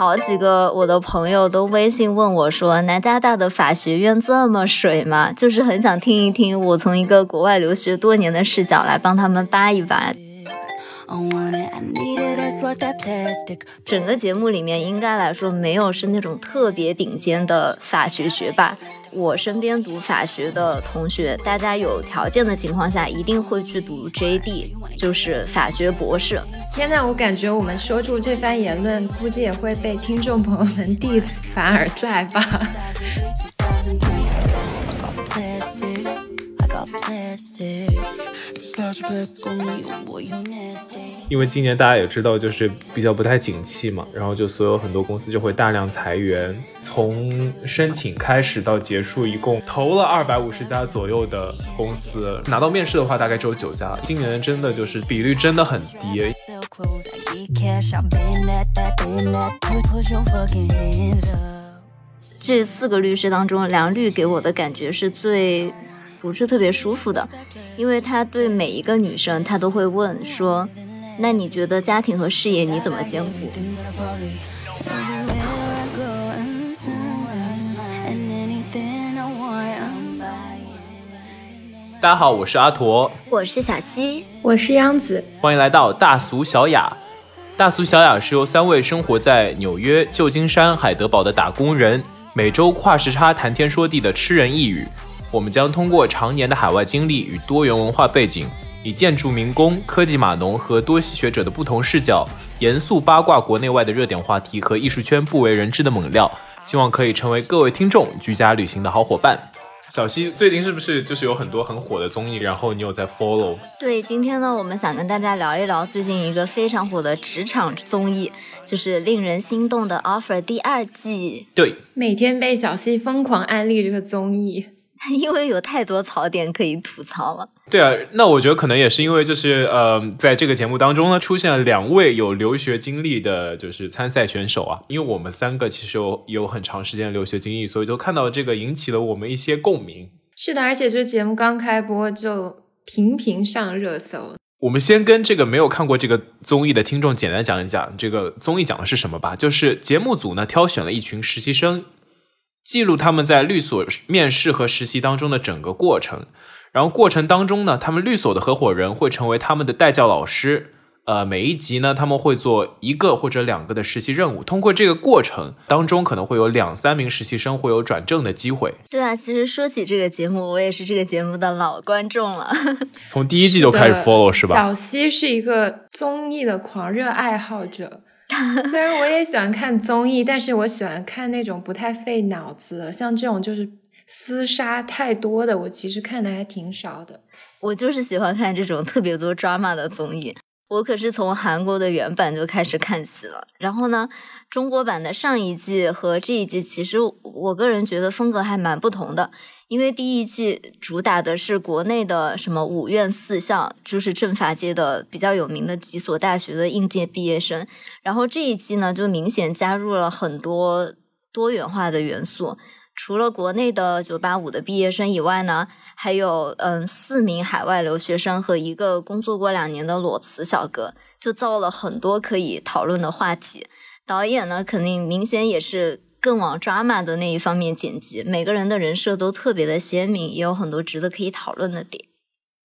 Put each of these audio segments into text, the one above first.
好几个我的朋友都微信问我说：“南加大的法学院这么水吗？”就是很想听一听我从一个国外留学多年的视角来帮他们扒一扒。整个节目里面，应该来说没有是那种特别顶尖的法学学霸。我身边读法学的同学，大家有条件的情况下，一定会去读 JD，就是法学博士。天呐，我感觉我们说出这番言论，估计也会被听众朋友们 diss 凡尔赛吧。因为今年大家也知道，就是比较不太景气嘛，然后就所有很多公司就会大量裁员，从申请开始到结束，一共投了二百五十家左右的公司，拿到面试的话大概只有九家。今年真的就是比率真的很低。这四个律师当中，梁律给我的感觉是最。不是特别舒服的，因为他对每一个女生，他都会问说：“那你觉得家庭和事业你怎么兼顾？”大家好，我是阿驼，我是小西，我是央子，欢迎来到大俗小雅。大俗小雅是由三位生活在纽约、旧金山、海德堡的打工人，每周跨时差谈天说地的吃人一语。我们将通过常年的海外经历与多元文化背景，以建筑民工、科技码农和多西学者的不同视角，严肃八卦国内外的热点话题和艺术圈不为人知的猛料，希望可以成为各位听众居家旅行的好伙伴。小溪最近是不是就是有很多很火的综艺，然后你有在 follow？对，今天呢，我们想跟大家聊一聊最近一个非常火的职场综艺，就是令人心动的 offer 第二季。对，每天被小溪疯狂安利这个综艺。因为有太多槽点可以吐槽了。对啊，那我觉得可能也是因为，就是呃，在这个节目当中呢，出现了两位有留学经历的，就是参赛选手啊。因为我们三个其实有有很长时间留学经历，所以就看到这个引起了我们一些共鸣。是的，而且这节目刚开播就频频上热搜。我们先跟这个没有看过这个综艺的听众简单讲一讲这个综艺讲的是什么吧。就是节目组呢挑选了一群实习生。记录他们在律所面试和实习当中的整个过程，然后过程当中呢，他们律所的合伙人会成为他们的代教老师。呃，每一集呢，他们会做一个或者两个的实习任务。通过这个过程当中，可能会有两三名实习生会有转正的机会。对啊，其实说起这个节目，我也是这个节目的老观众了，从第一季就开始 follow 是吧？小西是一个综艺的狂热爱好者。虽然我也喜欢看综艺，但是我喜欢看那种不太费脑子的，像这种就是厮杀太多的，我其实看的还挺少的。我就是喜欢看这种特别多 drama 的综艺。我可是从韩国的原版就开始看起了，然后呢，中国版的上一季和这一季，其实我个人觉得风格还蛮不同的。因为第一季主打的是国内的什么五院四校，就是政法界的比较有名的几所大学的应届毕业生，然后这一季呢，就明显加入了很多多元化的元素。除了国内的九八五的毕业生以外呢，还有嗯四名海外留学生和一个工作过两年的裸辞小哥，就造了很多可以讨论的话题。导演呢，肯定明显也是。更往 drama 的那一方面剪辑，每个人的人设都特别的鲜明，也有很多值得可以讨论的点。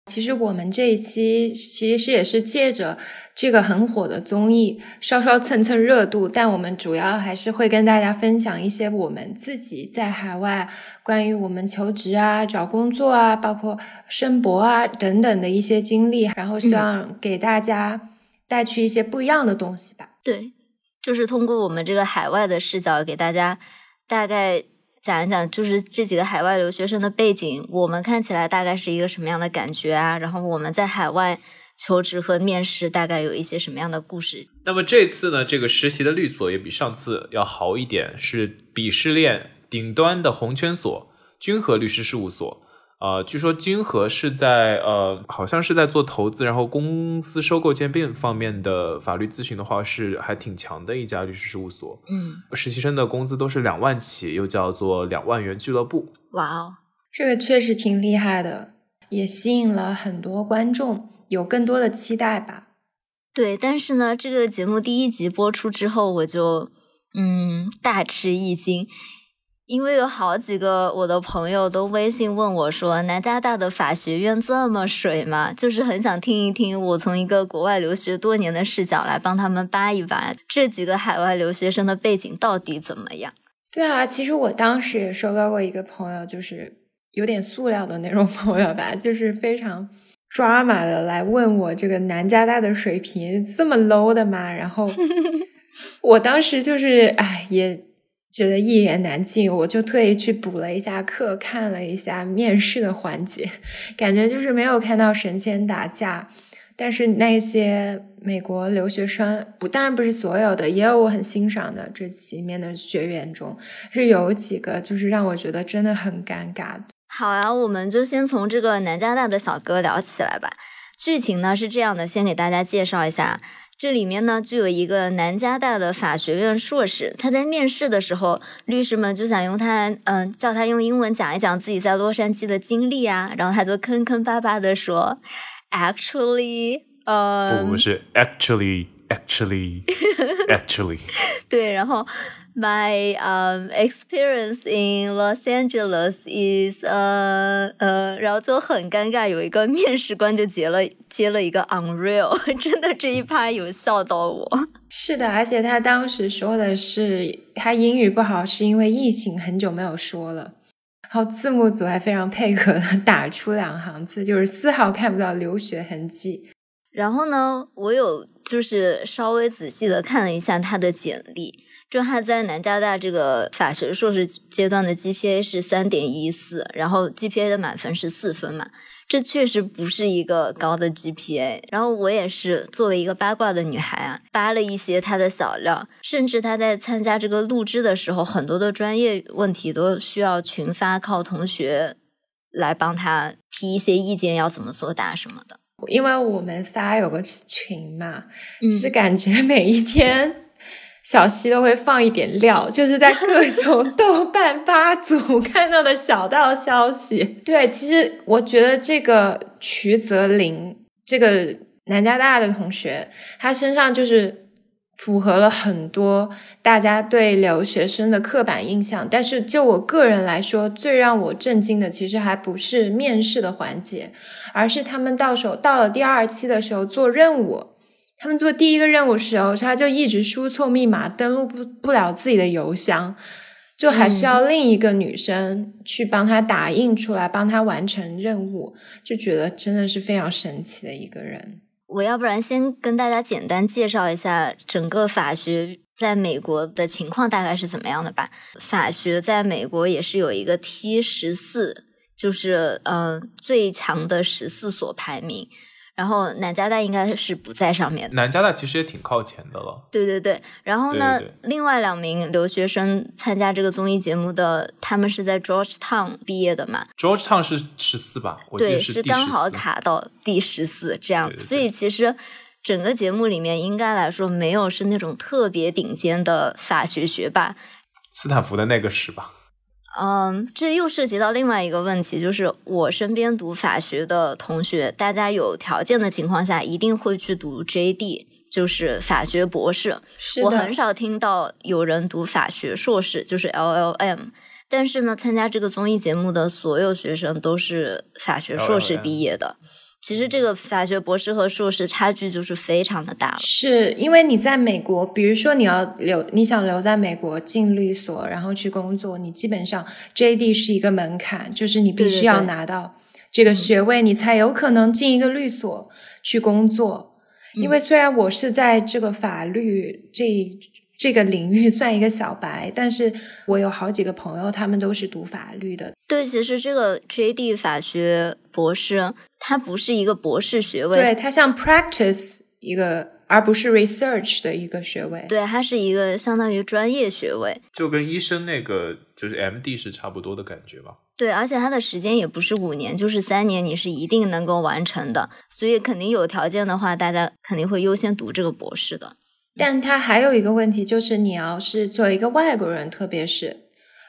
其实我们这一期其实也是借着这个很火的综艺，稍稍蹭蹭热度，但我们主要还是会跟大家分享一些我们自己在海外关于我们求职啊、找工作啊、包括申博啊等等的一些经历，然后希望给大家带去一些不一样的东西吧。对。就是通过我们这个海外的视角，给大家大概讲一讲，就是这几个海外留学生的背景，我们看起来大概是一个什么样的感觉啊？然后我们在海外求职和面试大概有一些什么样的故事？那么这次呢，这个实习的律所也比上次要好一点，是鄙视链顶端的红圈所——君和律师事务所。呃，据说金和是在呃，好像是在做投资，然后公司收购兼并方面的法律咨询的话，是还挺强的一家律师事务所。嗯，实习生的工资都是两万起，又叫做两万元俱乐部。哇哦，这个确实挺厉害的，也吸引了很多观众，有更多的期待吧。对，但是呢，这个节目第一集播出之后，我就嗯，大吃一惊。因为有好几个我的朋友都微信问我说：“南加大的法学院这么水吗？”就是很想听一听我从一个国外留学多年的视角来帮他们扒一扒这几个海外留学生的背景到底怎么样。对啊，其实我当时也收到过一个朋友，就是有点塑料的那种朋友吧，就是非常抓马的来问我这个南加大的水平这么 low 的吗？然后 我当时就是哎也。觉得一言难尽，我就特意去补了一下课，看了一下面试的环节，感觉就是没有看到神仙打架。但是那些美国留学生，不当然不是所有的，也有我很欣赏的这里面的学员中，是有几个就是让我觉得真的很尴尬。好啊，我们就先从这个南加大的小哥聊起来吧。剧情呢是这样的，先给大家介绍一下。这里面呢，就有一个南加大的法学院硕士，他在面试的时候，律师们就想用他，嗯，叫他用英文讲一讲自己在洛杉矶的经历啊，然后他就坑坑巴巴的说，actually，呃，不不是，actually，actually，actually，对，然后。My um experience in Los Angeles is 呃呃，然后就很尴尬，有一个面试官就接了接了一个 unreal，真的这一趴有笑到我。是的，而且他当时说的是他英语不好是因为疫情很久没有说了，然后字幕组还非常配合打出两行字，就是丝毫看不到留学痕迹。然后呢，我有就是稍微仔细的看了一下他的简历。就他在南加大这个法学硕士阶段的 GPA 是三点一四，然后 GPA 的满分是四分嘛，这确实不是一个高的 GPA。然后我也是作为一个八卦的女孩啊，扒了一些他的小料，甚至他在参加这个录制的时候，很多的专业问题都需要群发，靠同学来帮他提一些意见，要怎么作答什么的。因为我们仨有个群嘛，是感觉每一天。小溪都会放一点料，就是在各 种豆瓣八组看到的小道消息。对，其实我觉得这个瞿泽林，这个南加大的同学，他身上就是符合了很多大家对留学生的刻板印象。但是就我个人来说，最让我震惊的，其实还不是面试的环节，而是他们到手到了第二期的时候做任务。他们做第一个任务时候，他就一直输错密码，登录不不了自己的邮箱，就还需要另一个女生去帮他打印出来，帮他完成任务，就觉得真的是非常神奇的一个人。我要不然先跟大家简单介绍一下整个法学在美国的情况大概是怎么样的吧。法学在美国也是有一个 T 十四，就是嗯最强的十四所排名。然后南加大应该是不在上面的。南加大其实也挺靠前的了。对对对，然后呢，另外两名留学生参加这个综艺节目的，他们是在 Georgetown 毕业的嘛？Georgetown 是十四吧？对，是刚好卡到第十四这样。所以其实整个节目里面应该来说没有是那种特别顶尖的法学学霸。斯坦福的那个是吧？嗯，这又涉及到另外一个问题，就是我身边读法学的同学，大家有条件的情况下，一定会去读 JD，就是法学博士。我很少听到有人读法学硕士，就是 LLM。但是呢，参加这个综艺节目的所有学生都是法学硕士毕业的。其实这个法学博士和硕士差距就是非常的大了，是因为你在美国，比如说你要留，你想留在美国进律所，然后去工作，你基本上 JD 是一个门槛，就是你必须要拿到这个学位，你才有可能进一个律所去工作。因为虽然我是在这个法律这。这个领域算一个小白，但是我有好几个朋友，他们都是读法律的。对，其实这个 JD 法学博士，它不是一个博士学位，对，它像 practice 一个，而不是 research 的一个学位。对，它是一个相当于专业学位，就跟医生那个就是 MD 是差不多的感觉吧。对，而且它的时间也不是五年，就是三年，你是一定能够完成的。所以肯定有条件的话，大家肯定会优先读这个博士的。但它还有一个问题，就是你要是作为一个外国人，特别是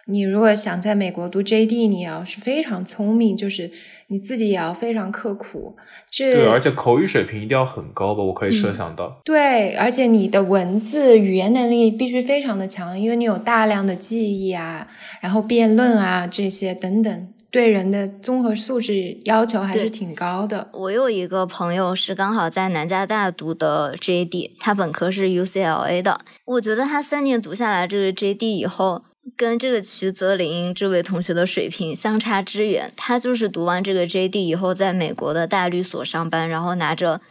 你如果想在美国读 JD，你要是非常聪明，就是你自己也要非常刻苦。这对，而且口语水平一定要很高吧？我可以设想到。对，而且你的文字语言能力必须非常的强，因为你有大量的记忆啊，然后辩论啊这些等等。对人的综合素质要求还是挺高的。我有一个朋友是刚好在南加大读的 JD，他本科是 UCLA 的。我觉得他三年读下来这个 JD 以后，跟这个徐泽林这位同学的水平相差之远。他就是读完这个 JD 以后，在美国的大律所上班，然后拿着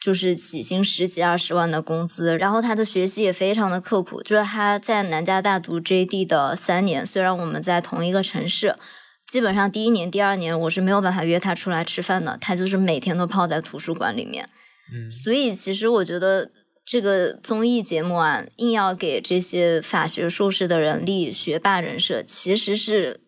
就是起薪十几二十万的工资。然后他的学习也非常的刻苦。就是他在南加大读 JD 的三年，虽然我们在同一个城市。基本上第一年、第二年我是没有办法约他出来吃饭的，他就是每天都泡在图书馆里面。嗯，所以其实我觉得这个综艺节目啊，硬要给这些法学硕士的人立学霸人设，其实是。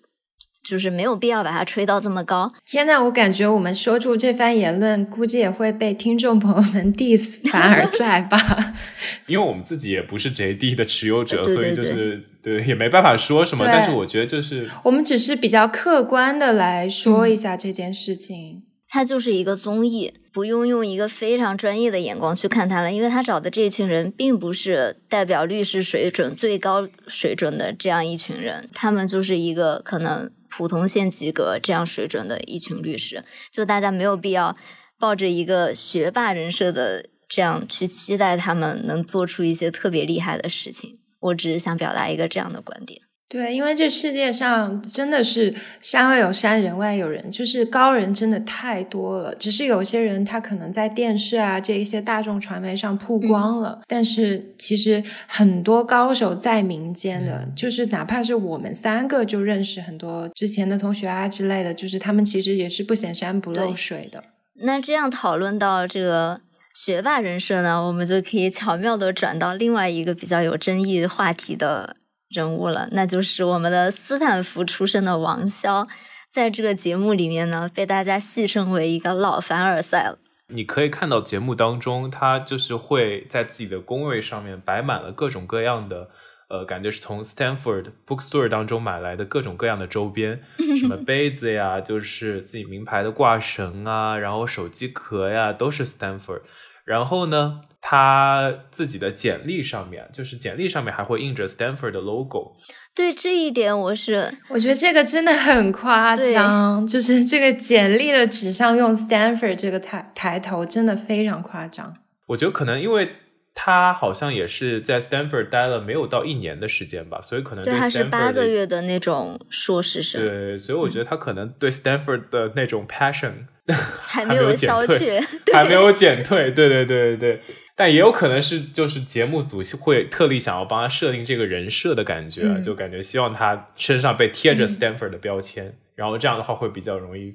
就是没有必要把它吹到这么高。天呐，我感觉我们说出这番言论，估计也会被听众朋友们 diss 凡尔赛吧。因为我们自己也不是 JD 的持有者，所以就是对也没办法说什么。但是我觉得就是我们只是比较客观的来说一下这件事情。它就是一个综艺，不用用一个非常专业的眼光去看它了，因为他找的这一群人并不是代表律师水准最高水准的这样一群人，他们就是一个可能。普通线及格这样水准的一群律师，就大家没有必要抱着一个学霸人设的这样去期待他们能做出一些特别厉害的事情。我只是想表达一个这样的观点。对，因为这世界上真的是山外有山，人外有人，就是高人真的太多了。只是有些人他可能在电视啊这一些大众传媒上曝光了，但是其实很多高手在民间的，就是哪怕是我们三个就认识很多之前的同学啊之类的，就是他们其实也是不显山不漏水的。那这样讨论到这个学霸人设呢，我们就可以巧妙的转到另外一个比较有争议话题的。人物了，那就是我们的斯坦福出身的王骁，在这个节目里面呢，被大家戏称为一个老凡尔赛了。你可以看到节目当中，他就是会在自己的工位上面摆满了各种各样的，呃，感觉是从 Stanford Bookstore 当中买来的各种各样的周边，什么杯子呀，就是自己名牌的挂绳啊，然后手机壳呀，都是 Stanford。然后呢，他自己的简历上面，就是简历上面还会印着 Stanford 的 logo。对这一点，我是我觉得这个真的很夸张，就是这个简历的纸上用 Stanford 这个抬抬头，真的非常夸张。我觉得可能因为他好像也是在 Stanford 待了没有到一年的时间吧，所以可能对他是八个月的那种硕士生。对，所以我觉得他可能对 Stanford 的那种 passion。还没有消去，还没有减退，对对对对对，但也有可能是就是节目组会特地想要帮他设定这个人设的感觉，就感觉希望他身上被贴着 Stanford 的标签，然后这样的话会比较容易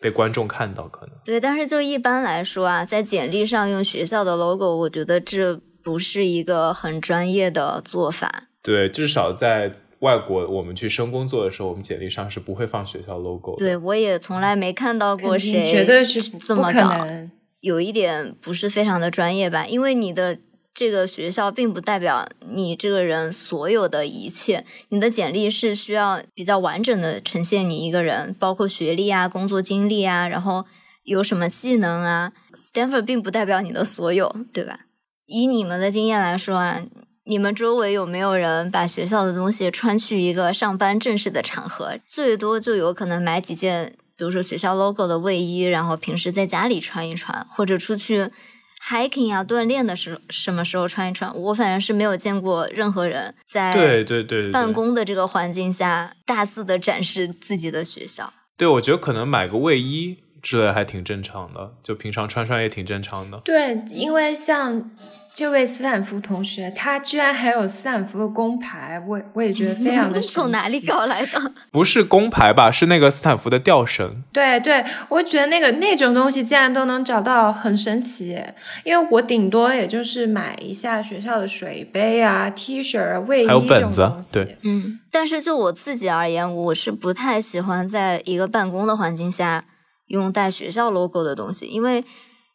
被观众看到，可能对。但是就一般来说啊，在简历上用学校的 logo，我觉得这不是一个很专业的做法。对，至少在。外国，我们去升工作的时候，我们简历上是不会放学校 logo 的。对，我也从来没看到过谁绝对是这么搞，有一点不是非常的专业吧？因为你的这个学校并不代表你这个人所有的一切，你的简历是需要比较完整的呈现你一个人，包括学历啊、工作经历啊，然后有什么技能啊。Stanford 并不代表你的所有，对吧？以你们的经验来说啊。你们周围有没有人把学校的东西穿去一个上班正式的场合？最多就有可能买几件，比如说学校 logo 的卫衣，然后平时在家里穿一穿，或者出去 hiking 啊锻炼的时候什么时候穿一穿。我反正是没有见过任何人在对对对办公的这个环境下大肆的展示自己的学校。对，我觉得可能买个卫衣之类还挺正常的，就平常穿穿也挺正常的。对，因为像。这位斯坦福同学，他居然还有斯坦福的工牌，我我也觉得非常的 神奇。从哪里搞来的？不是工牌吧？是那个斯坦福的吊绳。对对，我觉得那个那种东西竟然都能找到，很神奇。因为我顶多也就是买一下学校的水杯啊、T 恤、卫衣这种东西。对，嗯。但是就我自己而言，我是不太喜欢在一个办公的环境下用带学校 logo 的东西，因为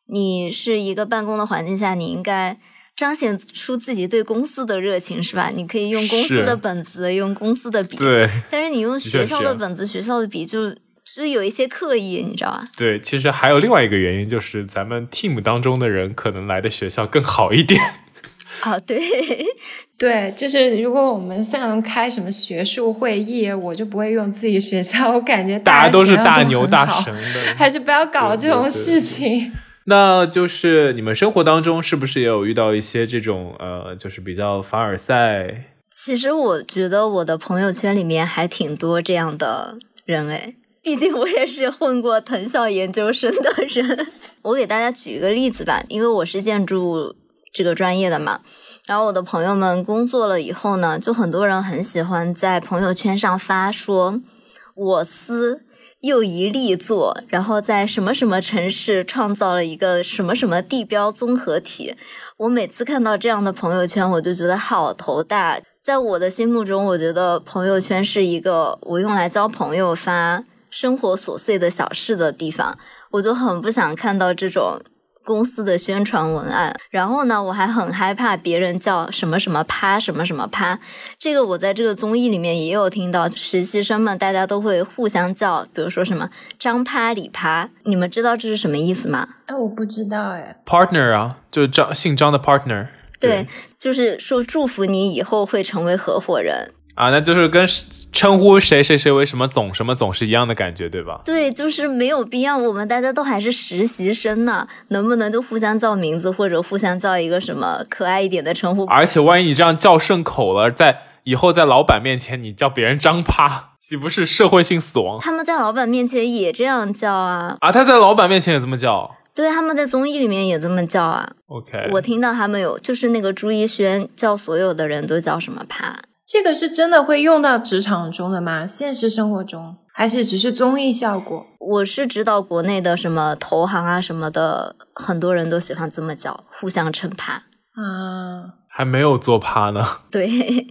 你是一个办公的环境下，你应该。彰显出自己对公司的热情是吧？你可以用公司的本子，用公司的笔。对。但是你用学校的本子、学校的笔，就所以有一些刻意，你知道吧？对，其实还有另外一个原因，就是咱们 team 当中的人可能来的学校更好一点。啊，对，对，就是如果我们像开什么学术会议，我就不会用自己学校，我感觉大家都是大牛大神的，还是不要搞这种事情。那就是你们生活当中是不是也有遇到一些这种呃，就是比较凡尔赛？其实我觉得我的朋友圈里面还挺多这样的人诶，毕竟我也是混过藤校研究生的人。我给大家举一个例子吧，因为我是建筑这个专业的嘛，然后我的朋友们工作了以后呢，就很多人很喜欢在朋友圈上发说，我司。又一力作，然后在什么什么城市创造了一个什么什么地标综合体。我每次看到这样的朋友圈，我就觉得好头大。在我的心目中，我觉得朋友圈是一个我用来交朋友、发生活琐碎的小事的地方，我就很不想看到这种。公司的宣传文案，然后呢，我还很害怕别人叫什么什么趴什么什么趴。这个我在这个综艺里面也有听到，实习生们大家都会互相叫，比如说什么张趴李趴，你们知道这是什么意思吗？哎，我不知道哎。Partner 啊，就是张姓张的 partner。对，就是说祝福你以后会成为合伙人。啊，那就是跟称呼谁谁谁为什么总什么总是一样的感觉，对吧？对，就是没有必要。我们大家都还是实习生呢，能不能就互相叫名字，或者互相叫一个什么可爱一点的称呼？而且万一你这样叫顺口了，在以后在老板面前你叫别人张趴，岂不是社会性死亡？他们在老板面前也这样叫啊？啊，他在老板面前也这么叫？对，他们在综艺里面也这么叫啊。OK，我听到他们有，就是那个朱一轩叫所有的人都叫什么趴。这个是真的会用到职场中的吗？现实生活中还是只是综艺效果？我是知道国内的什么投行啊什么的，很多人都喜欢这么叫，互相称趴啊，还没有做趴呢。对，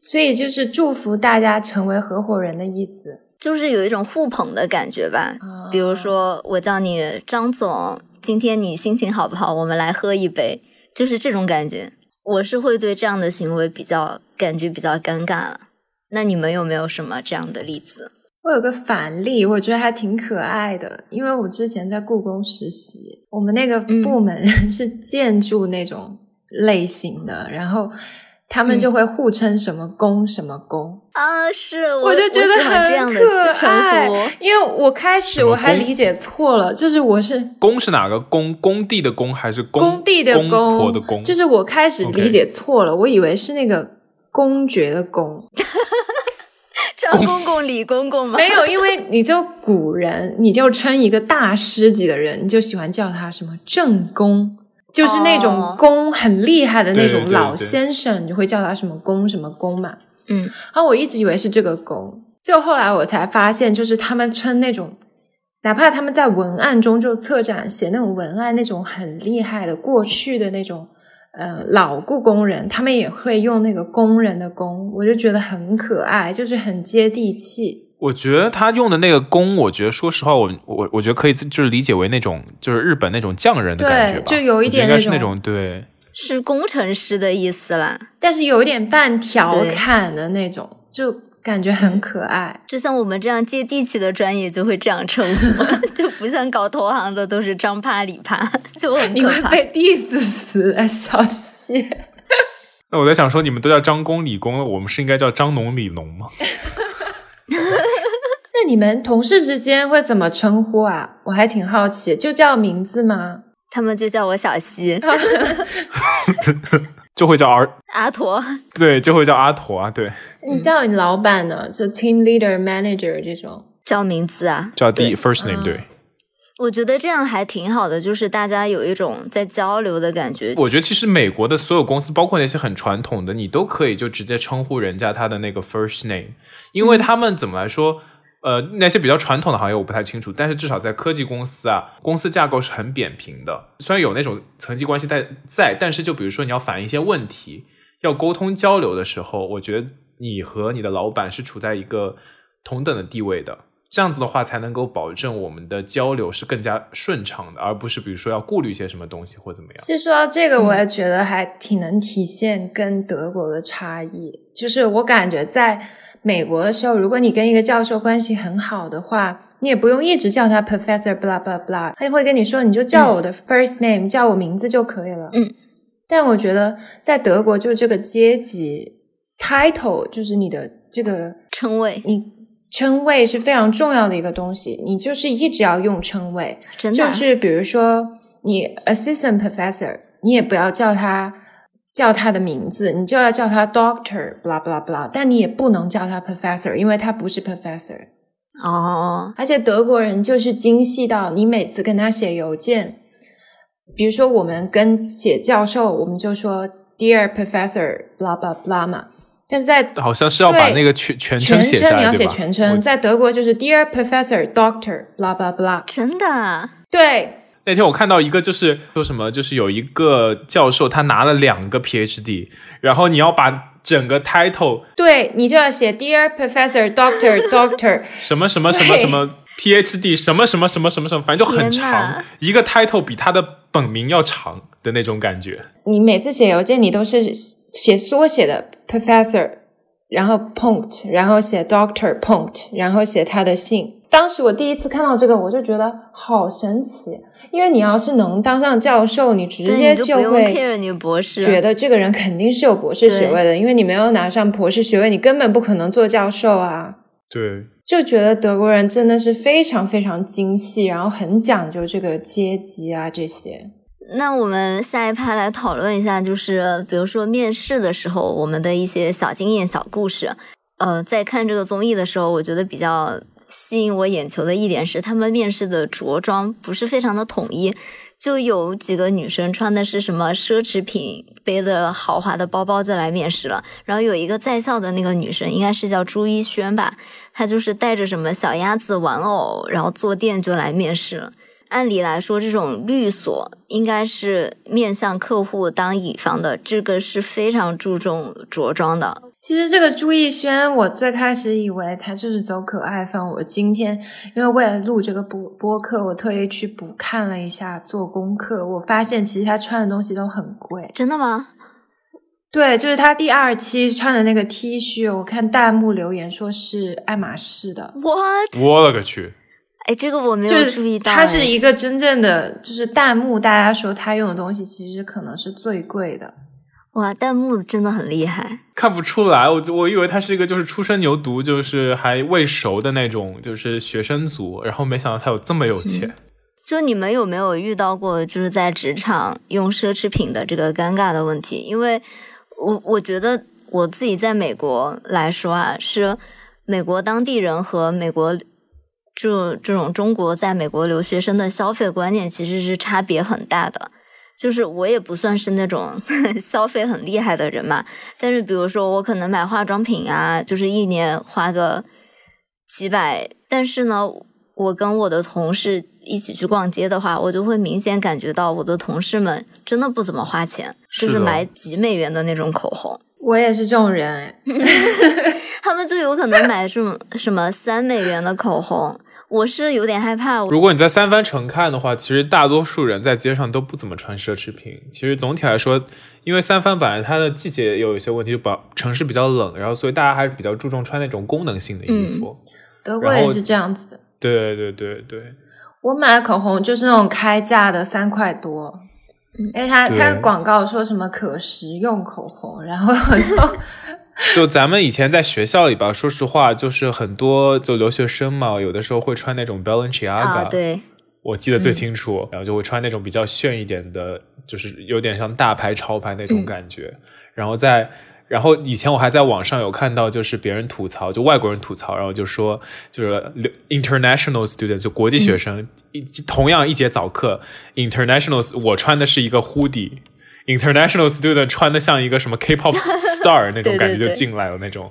所以就是祝福大家成为合伙人的意思，就是有一种互捧的感觉吧。比如说我叫你张总，今天你心情好不好？我们来喝一杯，就是这种感觉。我是会对这样的行为比较感觉比较尴尬了。那你们有没有什么这样的例子？我有个反例，我觉得还挺可爱的。因为我之前在故宫实习，我们那个部门 是建筑那种类型的，然后。他们就会互称什么公什么公啊，是，我就觉得很可爱。因为我开始我还理解错了，就是我是公是哪个公？工地的工还是工地的公？的公，就是我开始理解错了，我以为是那个公爵的公，张公公、李公公吗？没有，因为你就古人，你就称一个大师级的人，你就喜欢叫他什么正宫。就是那种公很厉害的那种老先生，你就会叫他什么公什么公嘛。嗯，然后我一直以为是这个公，就后来我才发现，就是他们称那种，哪怕他们在文案中就策展写那种文案，那种很厉害的过去的那种，呃，老故宫人，他们也会用那个工人的工，我就觉得很可爱，就是很接地气。我觉得他用的那个“工”，我觉得说实话，我我我觉得可以就是理解为那种就是日本那种匠人的感觉吧，就有一点应该是那种对，是工程师的意思啦，但是有一点半调侃的那种，就感觉很可爱。就像我们这样接地气的专业就会这样称呼，就不像搞投行的都是张趴李趴，就很你会被 diss 死的，小谢。那我在想说，你们都叫张工李工，我们是应该叫张农李农吗？那你们同事之间会怎么称呼啊？我还挺好奇，就叫名字吗？他们就叫我小西，就会叫阿阿驼，对，就会叫阿驼啊。对，你叫你老板呢？就 team leader、manager 这种叫名字啊？叫第 first name 对。我觉得这样还挺好的，就是大家有一种在交流的感觉。我觉得其实美国的所有公司，包括那些很传统的，你都可以就直接称呼人家他的那个 first name，因为他们怎么来说？呃，那些比较传统的行业我不太清楚，但是至少在科技公司啊，公司架构是很扁平的。虽然有那种层级关系在在，但是就比如说你要反映一些问题，要沟通交流的时候，我觉得你和你的老板是处在一个同等的地位的。这样子的话，才能够保证我们的交流是更加顺畅的，而不是比如说要顾虑一些什么东西或怎么样。其实说到这个，我也觉得还挺能体现跟德国的差异。就是我感觉在美国的时候，如果你跟一个教授关系很好的话，你也不用一直叫他 Professor blah blah blah，他就会跟你说，你就叫我的 first name，、叫我名字就可以了。嗯，但我觉得在德国，就这个阶级 title，就是你的这个称谓你称谓是非常重要的一个东西，你就是一直要用称谓。真的啊就是比如说你 assistant professor，你也不要叫他叫他的名字，你就要叫他 doctor blah blah blah，但你也不能叫他 professor，因为他不是 professor。哦，而且德国人就是精细到你每次跟他写邮件，比如说我们跟写教授，我们就说 dear professor blah blah blah 嘛，但是在好像是要把那个全全称全写下来，你要写对吧全称，在德国就是 dear professor doctor blah blah blah，真的啊对。那天我看到一个，就是说什么，就是有一个教授他拿了两个 PhD，然后你要把整个 title 对你就要写 Dear Professor Doctor Doctor，什么什么什么什么 PhD 什么什么什么什么什么，反正就很长，一个 title 比他的本名要长的那种感觉。你每次写邮件你都是写缩写的 Professor，然后 Punct，然后写 Doctor Punct，然后写他的姓。当时我第一次看到这个，我就觉得好神奇，因为你要是能当上教授，你直，接就会 care 你博士，觉得这个人肯定是有博士学位的，因为你没有拿上博士学位，你根本不可能做教授啊。对，就觉得德国人真的是非常非常精细，然后很讲究这个阶级啊这些。那我们下一趴来讨论一下，就是比如说面试的时候，我们的一些小经验、小故事。呃，在看这个综艺的时候，我觉得比较吸引我眼球的一点是，他们面试的着装不是非常的统一，就有几个女生穿的是什么奢侈品，背着豪华的包包就来面试了。然后有一个在校的那个女生，应该是叫朱一轩吧，她就是带着什么小鸭子玩偶，然后坐垫就来面试了。按理来说，这种律所应该是面向客户当乙方的，这个是非常注重着装的。其实这个朱逸轩，我最开始以为他就是走可爱风。我今天因为为了录这个播播客，我特意去补看了一下做功课，我发现其实他穿的东西都很贵。真的吗？对，就是他第二期穿的那个 T 恤，我看弹幕留言说是爱马仕的，What？我勒个去！哎，这个我没有注意到。是他是哎一个真正的，就是弹幕大家说他用的东西其实可能是最贵的。哇，弹幕真的很厉害。看不出来，我就我以为他是一个就是初生牛犊，就是还未熟的那种，就是学生族，然后没想到他有这么有钱。就你们有没有遇到过，就是在职场用奢侈品的这个尴尬的问题？因为我我觉得我自己在美国来说啊，是美国当地人和美国这这种中国在美国留学生的消费观念其实是差别很大的。就是我也不算是那种 消费很厉害的人嘛，但是比如说我可能买化妆品啊，就是一年花个几百，但是呢，我跟我的同事一起去逛街的话，我就会明显感觉到我的同事们真的不怎么花钱，就是买几美元的那种口红，我也是这种人，哎 他们就有可能买这种什么三美元的口红，我是有点害怕。如果你在三藩城看的话，其实大多数人在街上都不怎么穿奢侈品。其实总体来说，因为三藩本来它的季节有一些问题，就把城市比较冷，然后所以大家还是比较注重穿那种功能性的衣服。德国也是这样子。对对对对，我买的口红就是那种开价的三块多，哎，他对他广告说什么可食用口红，然后我就 就咱们以前在学校里吧，说实话，就是很多就留学生嘛，有的时候会穿那种 Balenciaga，、啊，对，我记得最清楚，然后就会穿那种比较炫一点的，就是有点像大牌潮牌那种感觉。然后在，然后以前我还在网上有看到，就是别人吐槽，就外国人吐槽，然后就说，就是 international student 就国际学生，一同样一节早课，international 我穿的是一个 hoodie。International student 穿的像一个什么 K-pop star 那种感觉就进来了那种，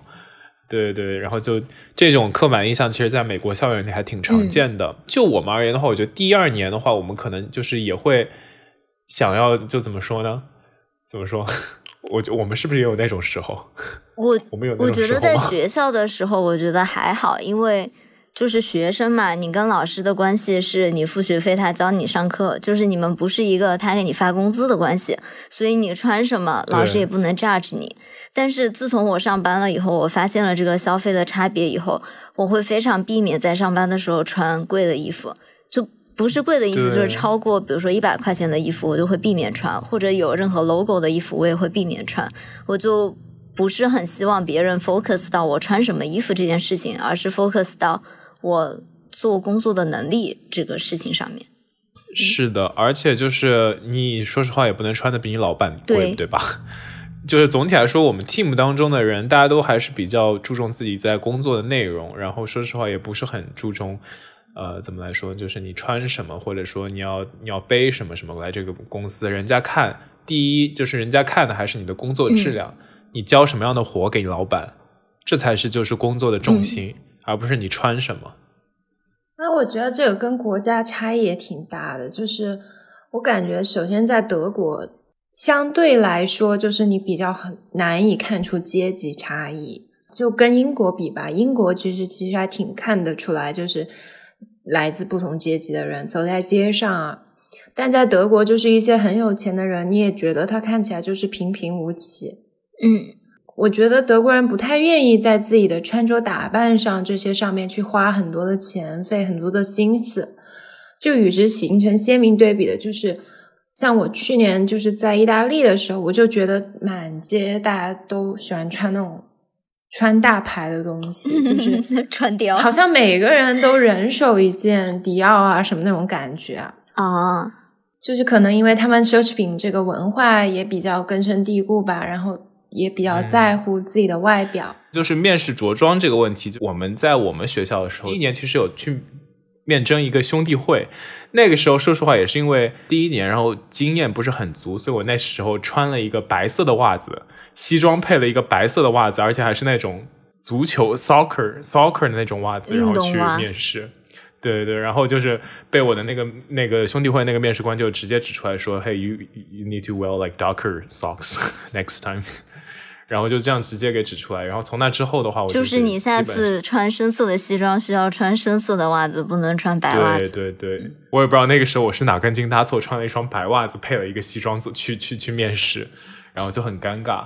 对对对，然后就这种刻板印象，其实在美国校园里还挺常见的。就我们而言的话，我觉得第二年的话，我们可能就是也会想要，就怎么说呢？怎么说？我就我们是不是也有那种时候？我 我们有那我觉得在？学校的时候，我觉得还好，因为就是学生嘛，你跟老师的关系是你付学费，他教你上课，就是你们不是一个他给你发工资的关系，所以你穿什么，老师也不能 judge 你。但是自从我上班了以后，我发现了这个消费的差别以后，我会非常避免在上班的时候穿贵的衣服，就不是贵的衣服，就是超过比如说一百块钱的衣服，我就会避免穿，或者有任何 logo 的衣服，我也会避免穿，我就。不是很希望别人 focus 到我穿什么衣服这件事情，而是 focus 到我做工作的能力这个事情上面。是的，而且就是你说实话也不能穿的比你老板贵，对吧？就是总体来说，我们 team 当中的人，大家都还是比较注重自己在工作的内容，然后说实话也不是很注重，呃，怎么来说，就是你穿什么，或者说你要你要背什么什么来这个公司，人家看第一就是人家看的还是你的工作质量。你交什么样的活给老板，这才是就是工作的重心，而不是你穿什么。那我觉得这个跟国家差异也挺大的。就是我感觉，首先在德国，相对来说，就是你比较很难以看出阶级差异。就跟英国比吧，英国其实其实还挺看得出来，就是来自不同阶级的人走在街上啊。但在德国，就是一些很有钱的人，你也觉得他看起来就是平平无奇。嗯，我觉得德国人不太愿意在自己的穿着打扮上这些上面去花很多的钱，费很多的心思。就与之形成鲜明对比的，就是像我去年就是在意大利的时候，我就觉得满街大家都喜欢穿那种穿大牌的东西，就是 穿貂，好像每个人都人手一件迪奥啊什么那种感觉啊。啊，就是可能因为他们奢侈品这个文化也比较根深蒂固吧，然后。也比较在乎自己的外表，就是面试着装这个问题。我们在我们学校的时候，第一年其实有去面征一个兄弟会。那个时候，说实话，也是因为第一年，然后经验不是很足，所以我那时候穿了一个白色的袜子，西装配了一个白色的袜子，而且还是那种足球 soccer soccer 的那种袜子，然后去面试。对对对，然后就是被我的那个那个兄弟会那个面试官就直接指出来说：“Hey, you you need to wear like darker socks next time。”然后就这样直接给指出来，然后从那之后的话，我就是你下次穿深色的西装需要穿深色的袜子，不能穿白袜子。对对对，我也不知道那个时候我是哪根筋搭错，穿了一双白袜子配了一个西装走去去去面试，然后就很尴尬。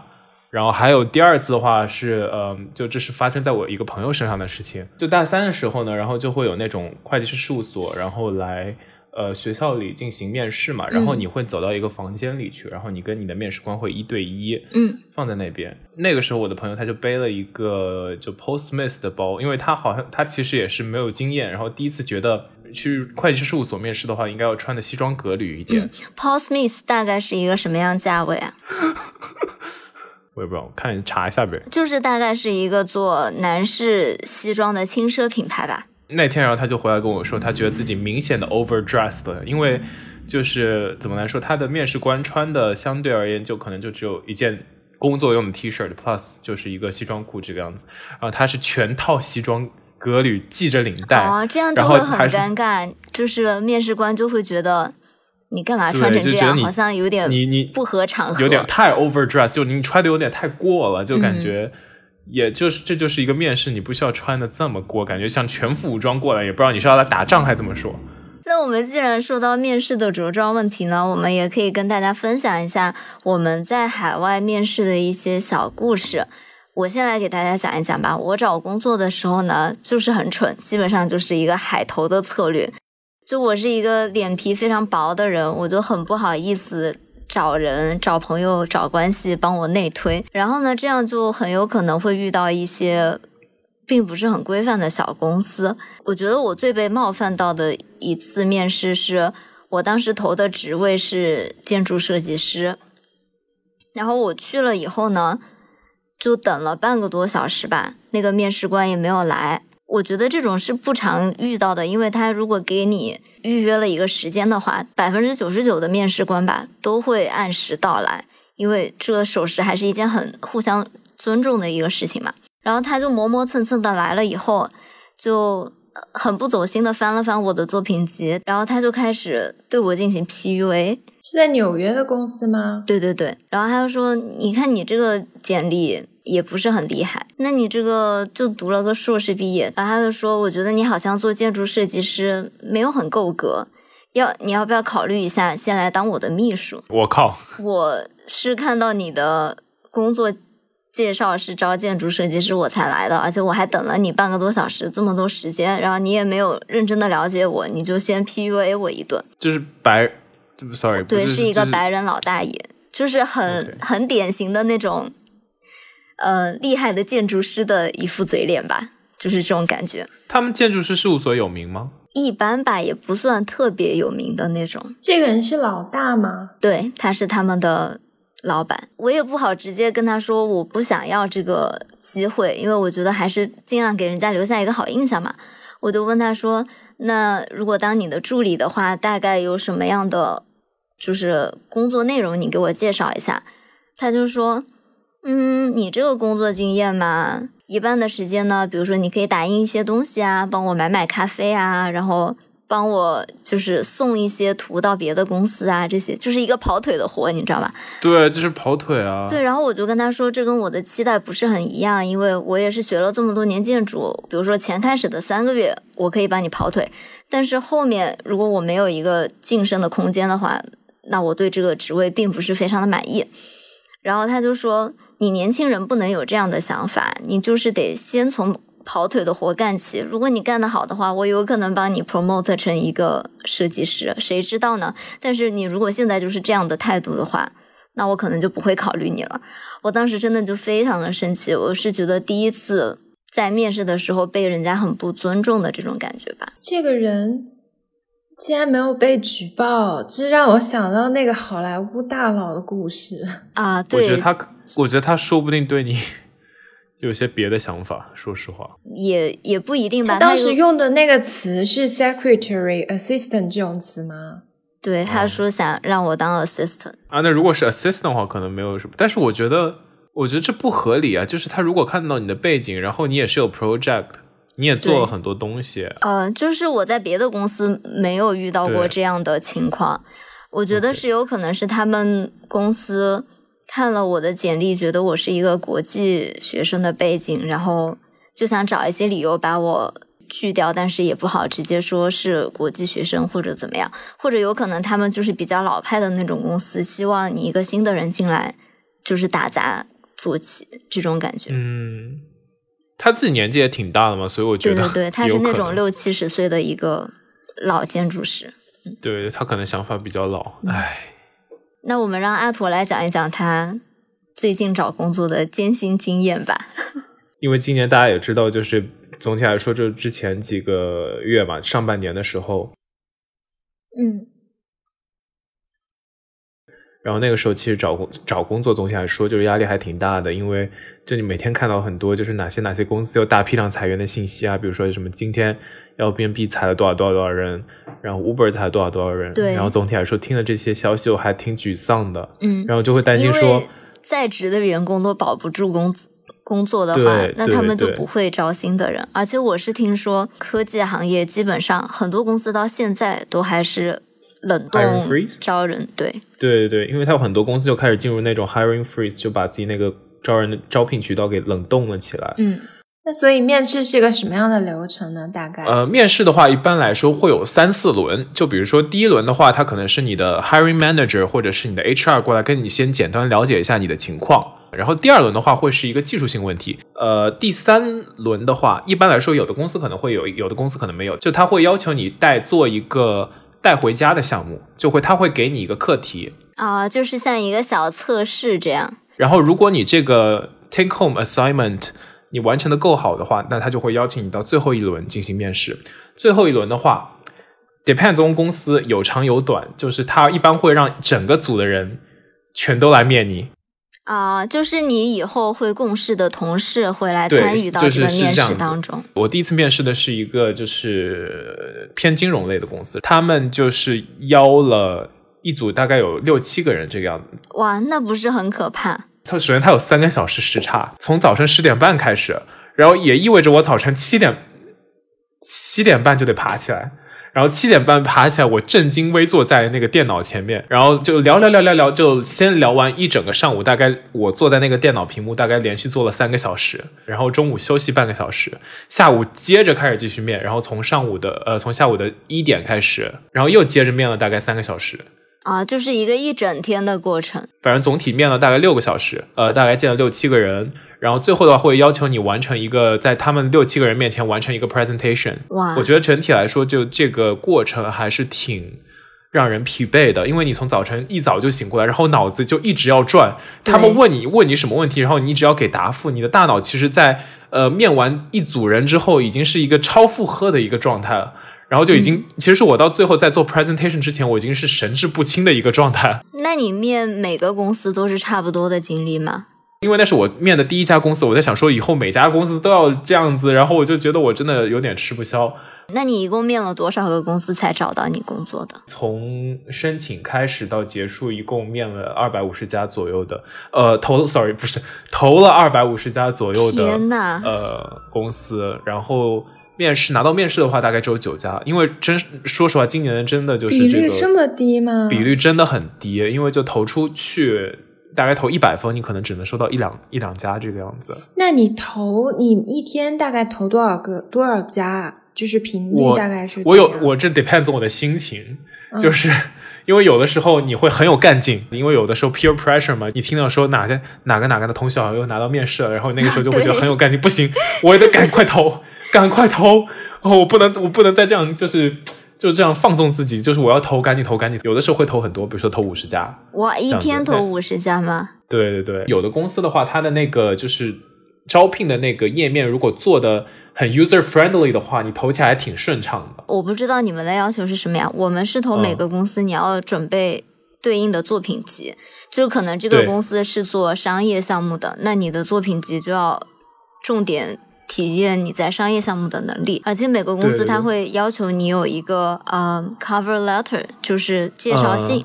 然后还有第二次的话是，嗯，就这是发生在我一个朋友身上的事情，就大三的时候呢，然后就会有那种会计师事务所，然后来。呃，学校里进行面试嘛，然后你会走到一个房间里去，然后你跟你的面试官会一对一，嗯，放在那边。那个时候，我的朋友他就背了一个就 Post Smith 的包，因为他好像他其实也是没有经验，然后第一次觉得去会计事务所面试的话，应该要穿的西装革履一点。Post Smith 大概是一个什么样价位啊？我也不知道，我看查一下呗。就是大概是一个做男士西装的轻奢品牌吧。那天，然后他就回来跟我说，他觉得自己明显的 overdressed 了，因为就是怎么来说，他的面试官穿的相对而言就可能就只有一件工作用的 T 恤 plus 就是一个西装裤这个样子，然后他是全套西装革履系着领带，哦，这样就会很尴尬，就是面试官就会觉得你干嘛穿成这样，好像有点你你不合场合，有点太 overdressed，就你穿的有点太过了，就感觉。也就是，这就是一个面试，你不需要穿的这么过，感觉像全副武装过来，也不知道你是要来打仗还怎么说。那我们既然说到面试的着装问题呢，我们也可以跟大家分享一下我们在海外面试的一些小故事。我先来给大家讲一讲吧。我找工作的时候呢，就是很蠢，基本上就是一个海投的策略。就我是一个脸皮非常薄的人，我就很不好意思。找人、找朋友、找关系帮我内推，然后呢，这样就很有可能会遇到一些并不是很规范的小公司。我觉得我最被冒犯到的一次面试是，我当时投的职位是建筑设计师，然后我去了以后呢，就等了半个多小时吧，那个面试官也没有来。我觉得这种是不常遇到的，因为他如果给你预约了一个时间的话，百分之九十九的面试官吧都会按时到来，因为这个守时还是一件很互相尊重的一个事情嘛。然后他就磨磨蹭蹭的来了以后，就很不走心的翻了翻我的作品集，然后他就开始对我进行 PUA。是在纽约的公司吗？对对对，然后他就说：“你看你这个简历。”也不是很厉害。那你这个就读了个硕士毕业，然后他就说，我觉得你好像做建筑设计师没有很够格，要你要不要考虑一下，先来当我的秘书？我靠！我是看到你的工作介绍是招建筑设计师，我才来的，而且我还等了你半个多小时，这么多时间，然后你也没有认真的了解我，你就先 PUA 我一顿。就是白，sorry，对，是一个白人老大爷，就是很很典型的那种。呃，厉害的建筑师的一副嘴脸吧，就是这种感觉。他们建筑师事务所有名吗？一般吧，也不算特别有名的那种。这个人是老大吗？对，他是他们的老板。我也不好直接跟他说我不想要这个机会，因为我觉得还是尽量给人家留下一个好印象嘛。我就问他说：“那如果当你的助理的话，大概有什么样的就是工作内容？你给我介绍一下。”他就说。嗯，你这个工作经验嘛，一半的时间呢，比如说你可以打印一些东西啊，帮我买买咖啡啊，然后帮我就是送一些图到别的公司啊，这些就是一个跑腿的活，你知道吧？对，就是跑腿啊。对，然后我就跟他说，这跟我的期待不是很一样，因为我也是学了这么多年建筑，比如说前开始的三个月，我可以帮你跑腿，但是后面如果我没有一个晋升的空间的话，那我对这个职位并不是非常的满意。然后他就说：“你年轻人不能有这样的想法，你就是得先从跑腿的活干起。如果你干得好的话，我有可能帮你 promote 成一个设计师，谁知道呢？但是你如果现在就是这样的态度的话，那我可能就不会考虑你了。”我当时真的就非常的生气，我是觉得第一次在面试的时候被人家很不尊重的这种感觉吧。这个人。竟然没有被举报，这让我想到那个好莱坞大佬的故事啊！对，我觉得他，我觉得他说不定对你 有些别的想法。说实话，也也不一定吧。当时用的那个词是 secretary assistant 这种词吗？对，他说想让我当 assistant 啊。那如果是 assistant 的话，可能没有什么。但是我觉得，我觉得这不合理啊。就是他如果看到你的背景，然后你也是有 project。你也做了很多东西，呃，就是我在别的公司没有遇到过这样的情况，我觉得是有可能是他们公司看了我的简历，觉得我是一个国际学生的背景，然后就想找一些理由把我拒掉，但是也不好直接说是国际学生或者怎么样，或者有可能他们就是比较老派的那种公司，希望你一个新的人进来就是打杂做起这种感觉，嗯。他自己年纪也挺大的嘛，所以我觉得对对对，他是那种六七十岁的一个老建筑师。对他可能想法比较老，唉。那我们让阿驼来讲一讲他最近找工作的艰辛经验吧。因为今年大家也知道，就是总体来说，就之前几个月嘛，上半年的时候，嗯。然后那个时候其实找工找工作总体来说就是压力还挺大的，因为就你每天看到很多就是哪些哪些公司有大批量裁员的信息啊，比如说什么今天 L B N B 裁了多少多少多少人，然后 Uber 裁了多少多少人，对，然后总体来说听了这些消息我还挺沮丧的，嗯，然后就会担心说在职的员工都保不住工工作的话，那他们就不会招新的人，而且我是听说科技行业基本上很多公司到现在都还是。冷冻招人，对。对对对，因为他有很多公司就开始进入那种 hiring freeze，就把自己那个招人的招聘渠道给冷冻了起来。嗯，那所以面试是一个什么样的流程呢？大概呃，面试的话，一般来说会有三四轮。就比如说第一轮的话，他可能是你的 hiring manager 或者是你的 HR 过来跟你先简单了解一下你的情况。然后第二轮的话会是一个技术性问题。呃，第三轮的话，一般来说有的公司可能会有，有的公司可能没有，就他会要求你带做一个。带回家的项目就会，他会给你一个课题啊，就是像一个小测试这样。然后，如果你这个 take home assignment 你完成的够好的话，那他就会邀请你到最后一轮进行面试。最后一轮的话，depends on 公司有长有短，就是他一般会让整个组的人全都来面你。啊，就是你以后会共事的同事会来参与到这个面试当中。我第一次面试的是一个就是偏金融类的公司，他们就是邀了一组大概有六七个人这个样子。哇，那不是很可怕？他首先他有三个小时时差，从早晨十点半开始，然后也意味着我早晨七点七点半就得爬起来。然后七点半爬起来，我正襟危坐在那个电脑前面，然后就聊聊聊聊聊，就先聊完一整个上午，大概我坐在那个电脑屏幕，大概连续做了三个小时，然后中午休息半个小时，下午接着开始继续面，然后从上午的呃从下午的一点开始，然后又接着面了大概三个小时。啊，就是一个一整天的过程。反正总体面了大概六个小时，呃，大概见了六七个人，然后最后的话会要求你完成一个在他们六七个人面前完成一个 presentation。哇，我觉得整体来说，就这个过程还是挺让人疲惫的，因为你从早晨一早就醒过来，然后脑子就一直要转，他们问你问你什么问题，然后你只要给答复，你的大脑其实，在呃面完一组人之后，已经是一个超负荷的一个状态了。然后就已经，其实是我到最后在做 presentation 之前，我已经是神志不清的一个状态。那你面每个公司都是差不多的经历吗？因为那是我面的第一家公司，我在想说以后每家公司都要这样子，然后我就觉得我真的有点吃不消。那你一共面了多少个公司才找到你工作的？从申请开始到结束，一共面了二百五十家左右的，呃，投，sorry，不是投了二百五十家左右的，天呐，呃，公司，然后。面试拿到面试的话，大概只有九家，因为真说实话，今年的真的就是比率这么低吗？比率真的很低，因为就投出去大概投一百分，你可能只能收到一两一两家这个样子。那你投你一天大概投多少个多少家？就是频率大概是？我有我这 depends on 我的心情，就是因为有的时候你会很有干劲，因为有的时候 peer pressure 嘛，你听到说哪些哪个哪个的同学又拿到面试了，然后那个时候就会觉得 很有干劲，不行，我也得赶快投。赶快投！哦，我不能，我不能再这样，就是就这样放纵自己，就是我要投，赶紧投，赶紧。有的时候会投很多，比如说投五十家。哇，一天投五十家吗？对对对，有的公司的话，它的那个就是招聘的那个页面，如果做的很 user friendly 的话，你投起来挺顺畅的。我不知道你们的要求是什么呀？我们是投每个公司，你要准备对应的作品集，就可能这个公司是做商业项目的，那你的作品集就要重点。体验你在商业项目的能力，而且每个公司它会要求你有一个呃 cover letter，就是介绍信，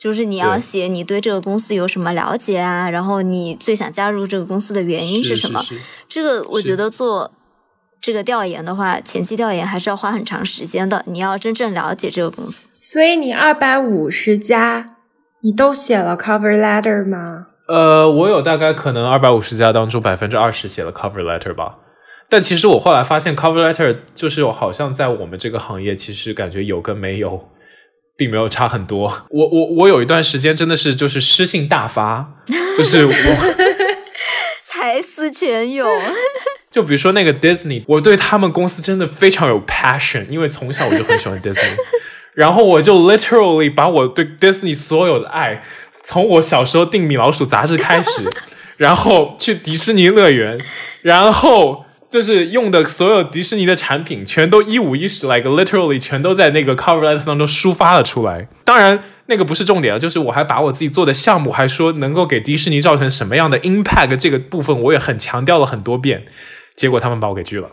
就是你要写你对这个公司有什么了解啊，然后你最想加入这个公司的原因是什么？这个我觉得做这个调研的话，前期调研还是要花很长时间的，你要真正了解这个公司。所以你二百五十家，你都写了 cover letter 吗？呃，我有大概可能二百五十家当中百分之二十写了 cover letter 吧。但其实我后来发现，cover letter 就是好像在我们这个行业，其实感觉有跟没有，并没有差很多。我我我有一段时间真的是就是诗性大发，就是我 才思泉涌。就比如说那个 Disney，我对他们公司真的非常有 passion，因为从小我就很喜欢 Disney，然后我就 literally 把我对 Disney 所有的爱，从我小时候订米老鼠杂志开始，然后去迪士尼乐园，然后。就是用的所有迪士尼的产品，全都一五一十，like literally 全都在那个 cover letter 当中抒发了出来。当然，那个不是重点啊就是我还把我自己做的项目，还说能够给迪士尼造成什么样的 impact，这个部分我也很强调了很多遍。结果他们把我给拒了，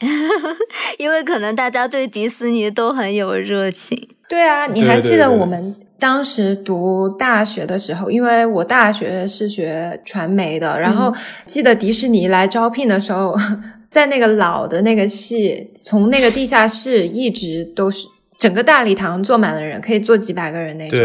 因为可能大家对迪士尼都很有热情。对啊，你还记得我们？当时读大学的时候，因为我大学是学传媒的，然后记得迪士尼来招聘的时候，在那个老的那个系，从那个地下室一直都是整个大礼堂坐满了人，可以坐几百个人那种。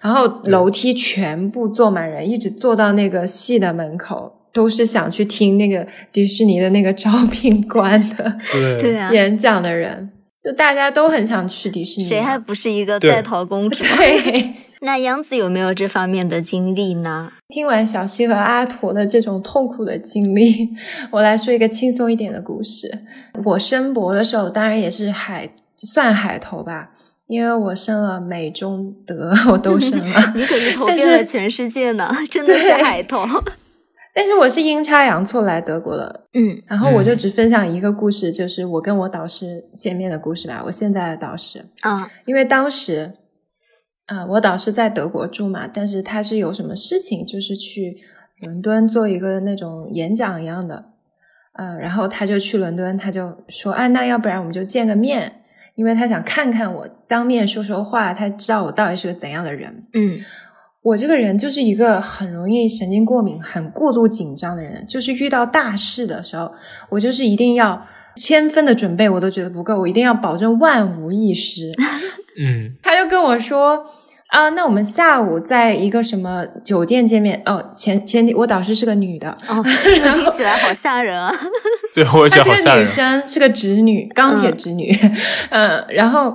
然后楼梯全部坐满人，一直坐到那个系的门口，都是想去听那个迪士尼的那个招聘官的对啊演讲的人。就大家都很想去迪士尼，谁还不是一个在逃公主？对，那杨子有没有这方面的经历呢？听完小西和阿驼的这种痛苦的经历，我来说一个轻松一点的故事。我申博的时候，当然也是海算海投吧，因为我申了美中德，我都申了。你可是投遍了全世界呢，真的是海投。但是我是阴差阳错来德国的，嗯，然后我就只分享一个故事，就是我跟我导师见面的故事吧。我现在的导师。啊，因为当时，啊，我导师在德国住嘛，但是他是有什么事情，就是去伦敦做一个那种演讲一样的，嗯，然后他就去伦敦，他就说，啊，那要不然我们就见个面，因为他想看看我当面说说话，他知道我到底是个怎样的人，嗯。我这个人就是一个很容易神经过敏、很过度紧张的人，就是遇到大事的时候，我就是一定要千分的准备我都觉得不够，我一定要保证万无一失。嗯，他就跟我说啊，那我们下午在一个什么酒店见面？哦，前前提我导师是个女的，哦，听起来好吓人啊！对，我也觉她是个得好吓人。女生，是个直女，钢铁直女。嗯，然后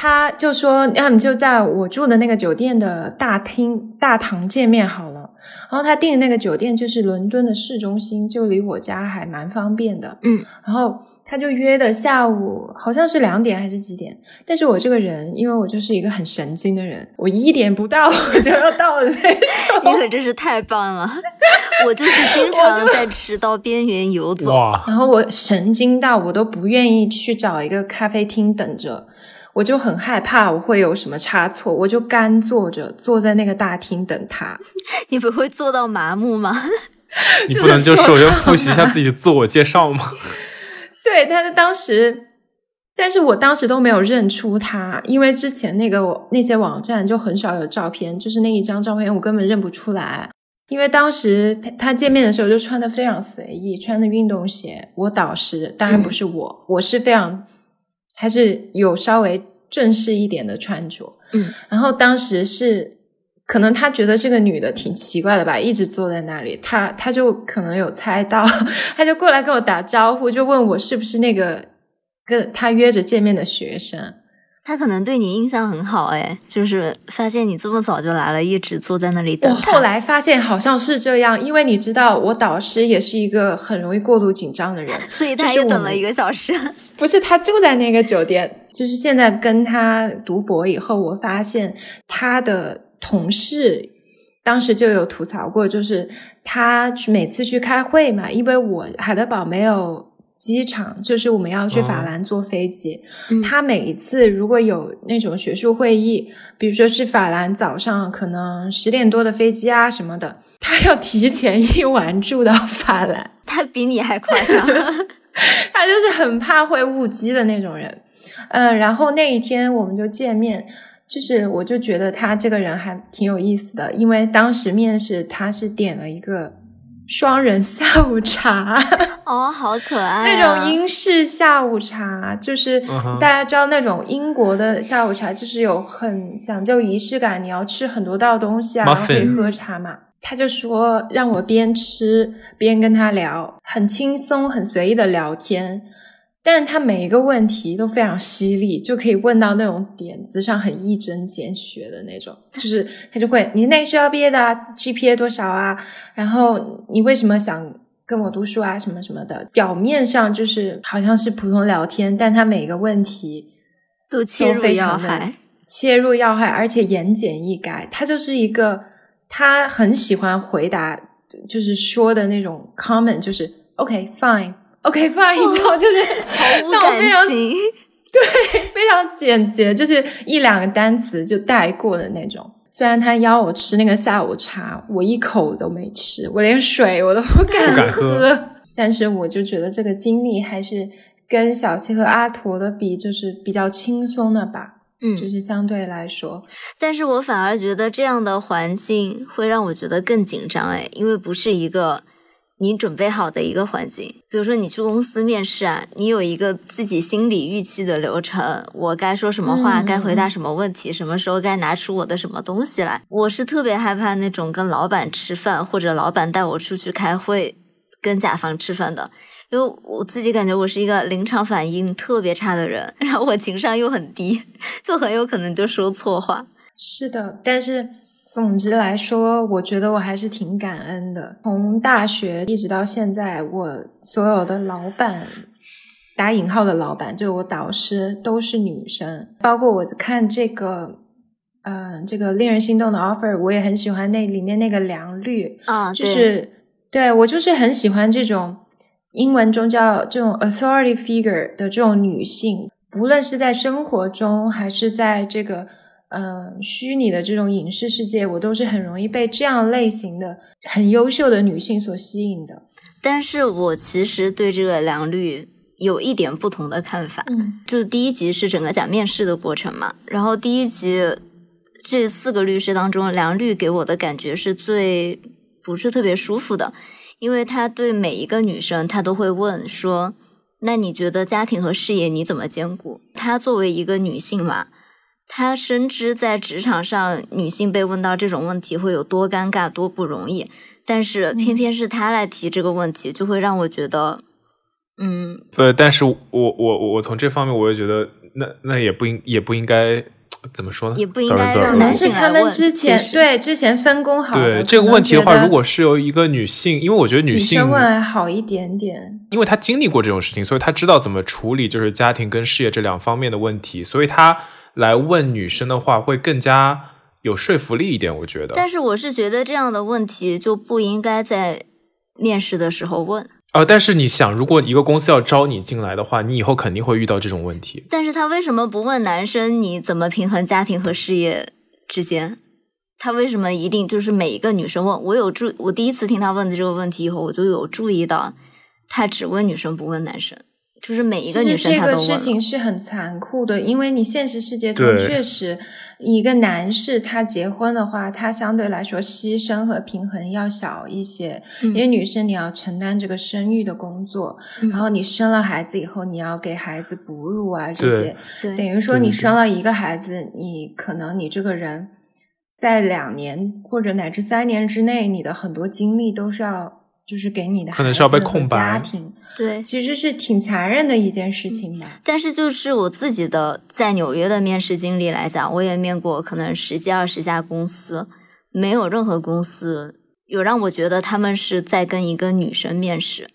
他就说，那我们就在我住的那个酒店的大厅大堂见面好了。然后他订的那个酒店就是伦敦的市中心，就离我家还蛮方便的。嗯，然后他就约的下午好像是两点还是几点？但是我这个人，因为我就是一个很神经的人，我一点不到我就要到的那你。可真是太棒了！我就是经常在迟到边缘游走。然后我神经到我都不愿意去找一个咖啡厅等着，我就很害怕我会有什么差错，我就干坐着坐在那个大厅等他。你不会坐到麻木吗？你不能就首先复习一下自己的自我介绍吗？对，但是当时，但是我当时都没有认出他，因为之前那个那些网站就很少有照片，就是那一张照片我根本认不出来。因为当时他他见面的时候就穿的非常随意，穿的运动鞋。我导师当然不是我，我是非常还是有稍微正式一点的穿着。嗯，然后当时是可能他觉得这个女的挺奇怪的吧，一直坐在那里，他他就可能有猜到，他就过来跟我打招呼，就问我是不是那个跟他约着见面的学生。他可能对你印象很好，哎，就是发现你这么早就来了，一直坐在那里等。我后来发现好像是这样，因为你知道，我导师也是一个很容易过度紧张的人，所以他也等了一个小时。不是他住在那个酒店，就是现在跟他读博以后，我发现他的同事当时就有吐槽过，就是他每次去开会嘛，因为我海德堡没有。机场就是我们要去法兰坐飞机，嗯他每一次如果有那种学术会议，比如说是法兰早上可能十点多的飞机啊什么的，他要提前一晚住到法兰。他比你还夸张。他就是很怕会误机的那种人，嗯，然后那一天我们就见面，就是我就觉得他这个人还挺有意思的，因为当时面试他是点了一个双人下午茶，哦，好可爱、啊！那种英式下午茶，就是大家知道那种英国的下午茶，就是有很讲究仪式感，你要吃很多道东西啊，然后可以喝茶嘛。他就说让我边吃边跟他聊，很轻松、很随意的聊天。但是他每一个问题都非常犀利，就可以问到那种点子上很一针见血的那种。就是他就会，你那个学校毕业的啊，GPA 多少啊？然后你为什么想跟我读书啊？什么什么的。表面上就是好像是普通聊天，但他每个问题都切都入要害。切入要害，而且言简意赅。他就是一个，他很喜欢回答，就是说的那种 comment，就是 OK fine。OK fine，你知道，就是毫无感那种非常 对，非常简洁，就是一两个单词就带过的那种。虽然他邀我吃那个下午茶，我一口都没吃，我连水我都不敢不敢喝但是我就觉得这个经历还是跟小七和阿驼的比，就是比较轻松的吧。嗯，就是相对来说，但是我反而觉得这样的环境会让我觉得更紧张哎，因为不是一个你准备好的一个环境。比如说你去公司面试啊，你有一个自己心理预期的流程，我该说什么话，嗯该回答什么问题，什么时候该拿出我的什么东西来。我是特别害怕那种跟老板吃饭，或者老板带我出去开会，跟甲方吃饭的。因为我自己感觉我是一个临场反应特别差的人，然后我情商又很低，就很有可能就说错话。是的，但是总之来说，我觉得我还是挺感恩的。从大学一直到现在，我所有的老板（打引号的老板）就是我导师都是女生，包括我看这个，嗯、这个令人心动的 offer，我也很喜欢那里面那个梁绿，啊，就是对我就是很喜欢这种英文中叫这种 authority figure 的这种女性，无论是在生活中还是在这个呃虚拟的这种影视世界，我都是很容易被这样类型的很优秀的女性所吸引的。但是我其实对这个良率有一点不同的看法。嗯就是第一集是整个讲面试的过程嘛，然后第一集这四个律师当中，梁律给我的感觉是最不是特别舒服的，因为他对每一个女生他都会问说，那你觉得家庭和事业你怎么兼顾？她作为一个女性嘛，她深知在职场上女性被问到这种问题会有多尴尬、多不容易，但是偏偏是她来提这个问题，就会让我觉得，嗯，呃，但是我我我从这方面我也觉得，那那也不应也不应该。怎么说呢？也不应该可能是他们之前对之前分工好。对这个问题的话，如果是由一个女性，因为我觉得女性问还好一点点，因为她经历过这种事情，所以她知道怎么处理就是家庭跟事业这两方面的问题，所以她来问女生的话会更加有说服力一点。我觉得，但是我是觉得这样的问题就不应该在面试的时候问。呃，但是你想，如果一个公司要招你进来的话，你以后肯定会遇到这种问题。但是他为什么不问男生你怎么平衡家庭和事业之间？他为什么一定就是每一个女生问？我有注，我第一次听他问的这个问题以后，我就有注意到，他只问女生不问男生。就是每一个女生，这个事情是很残酷的，因为你现实世界中确实，一个男士他结婚的话，他相对来说牺牲和平衡要小一些，因为女生你要承担这个生育的工作，然后你生了孩子以后，你要给孩子哺乳啊这些，等于说你生了一个孩子，你可能你这个人在两年或者乃至三年之内，你的很多精力都是要。就是给你的可能是要被空白，家庭对，其实是挺残忍的一件事情吧。但是就是我自己的在纽约的面试经历来讲，我也面过可能十几二十家公司，没有任何公司有让我觉得他们是在跟一个女生面试，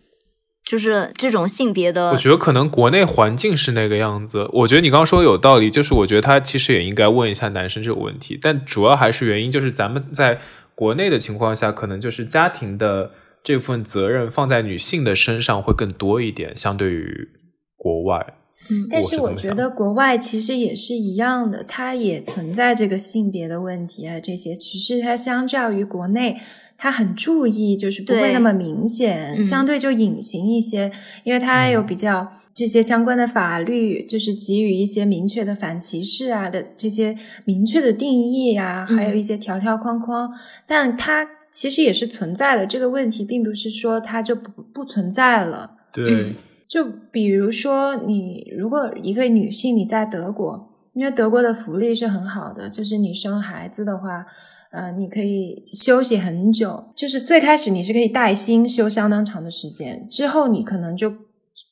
就是这种性别的。我觉得可能国内环境是那个样子。我觉得你刚刚说有道理，就是我觉得他其实也应该问一下男生这个问题，但主要还是原因就是咱们在国内的情况下，可能就是家庭的。这份责任放在女性的身上会更多一点，相对于国外。嗯，但是我觉得国外其实也是一样的，它也存在这个性别的问题啊，这些只是它相较于国内，它很注意，就是不会那么明显，相对就隐形一些，因为它有比较这些相关的法律，就是给予一些明确的反歧视啊的这些明确的定义啊，还有一些条条框框，但它。其实也是存在的，这个问题并不是说它就不不存在了。对，就比如说你如果一个女性你在德国，因为德国的福利是很好的，就是你生孩子的话，呃，你可以休息很久，就是最开始你是可以带薪休相当长的时间，之后你可能就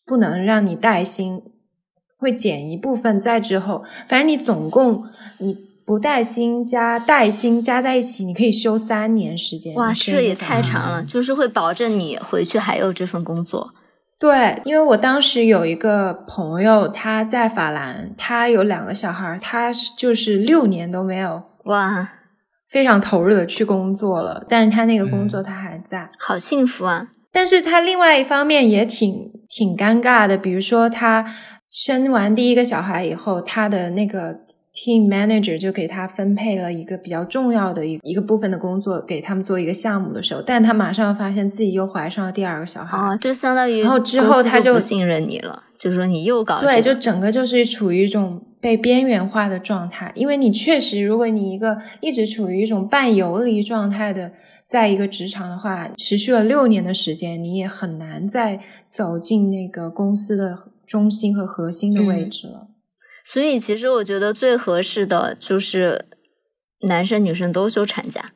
不能让你带薪，会减一部分，再之后，反正你总共你。不带薪加带薪加在一起，你可以休三年时间。哇，这也太长了，就是会保证你回去还有这份工作。对，因为我当时有一个朋友，他在法兰，他有两个小孩，他就是六年都没有哇，非常投入的去工作了，但是他那个工作他还在，好幸福啊！但是他另外一方面也挺挺尴尬的，比如说他生完第一个小孩以后，他的那个。Team manager 就给他分配了一个比较重要的一一个部分的工作，给他们做一个项目的时候，但他马上发现自己又怀上了第二个小孩，啊，就相当于，然后之后他就不信任你了，就是说你又搞对，就整个就是处于一种被边缘化的状态，因为你确实，如果你一个一直处于一种半游离状态的，在一个职场的话，持续了六年的时间，你也很难再走进那个公司的中心和核心的位置了。所以，其实我觉得最合适的就是男生女生都休产假，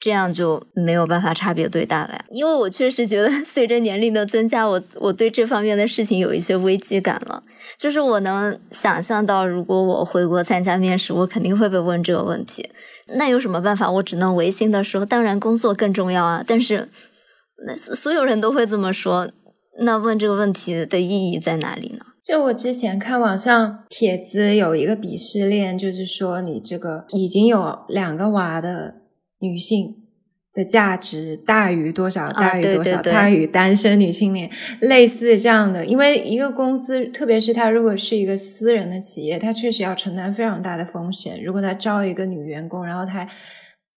这样就没有办法差别对待了呀。因为我确实觉得，随着年龄的增加，我我对这方面的事情有一些危机感了。就是我能想象到，如果我回国参加面试，我肯定会被问这个问题。那有什么办法？我只能违心的说，当然工作更重要啊。但是，那所有人都会这么说，那问这个问题的意义在哪里呢？就我之前看网上帖子，有一个鄙视链，就是说你这个已经有两个娃的女性的价值大于多少，大于多少，大于单身女青年，类似这样的。因为一个公司，特别是它如果是一个私人的企业，它确实要承担非常大的风险。如果他招一个女员工，然后他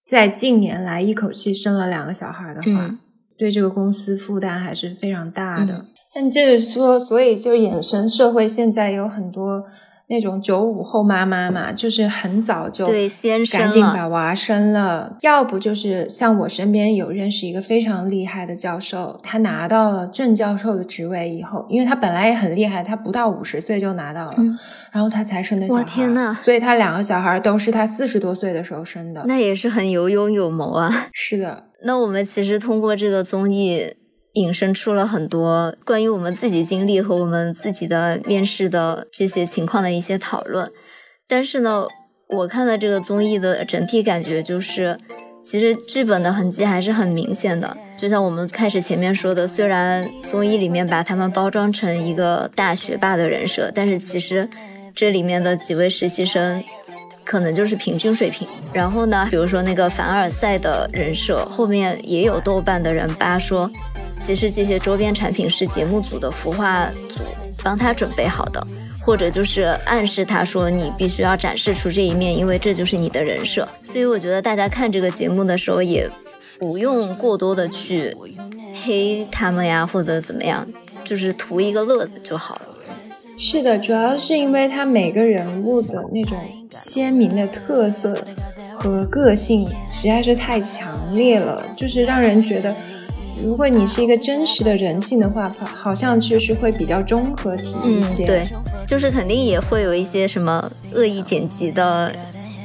在近年来一口气生了两个小孩的话，对这个公司负担还是非常大的。但就是说，所以就衍生社会现在有很多那种九五后妈妈嘛，就是很早就对先生赶紧把娃生了，要不就是像我身边有认识一个非常厉害的教授，他拿到了正教授的职位以后，因为他本来也很厉害，他不到五十岁就拿到了，嗯然后他才生的小孩，哇天呐所以他两个小孩都是他四十多岁的时候生的。那也是很有勇有谋啊。是的，那我们其实通过这个综艺引申出了很多关于我们自己经历和我们自己的面试的这些情况的一些讨论。但是呢，我看了这个综艺的整体感觉就是，其实剧本的痕迹还是很明显的。就像我们开始前面说的，虽然综艺里面把他们包装成一个大学霸的人设，但是其实这里面的几位实习生可能就是平均水平。然后呢，比如说那个凡尔赛的人设，后面也有豆瓣的人扒说，其实这些周边产品是节目组的孵化组帮他准备好的，或者就是暗示他说你必须要展示出这一面，因为这就是你的人设。所以我觉得大家看这个节目的时候，也不用过多的去黑他们呀，或者怎么样，就是图一个乐子就好了。是的，主要是因为他每个人物的那种鲜明的特色和个性实在是太强烈了，就是让人觉得，如果你是一个真实的人性的话，好像就是会比较综合体一些。，对，就是肯定也会有一些什么恶意剪辑的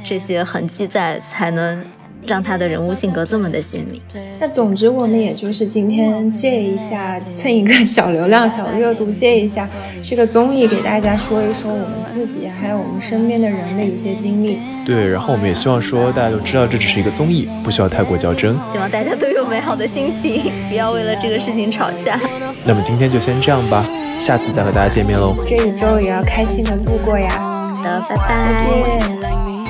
这些痕迹在，才能让他的人物性格这么的鲜明。那总之，我们也就是今天借一下，蹭一个小流量、小热度，借一下这个综艺，给大家说一说我们自己还有我们身边的人的一些经历。对，然后我们也希望说大家都知道这只是一个综艺，不需要太过较真。希望大家都有美好的心情，不要为了这个事情吵架。那么今天就先这样吧，下次再和大家见面喽。这一周也要开心的度过呀，好的，拜再拜。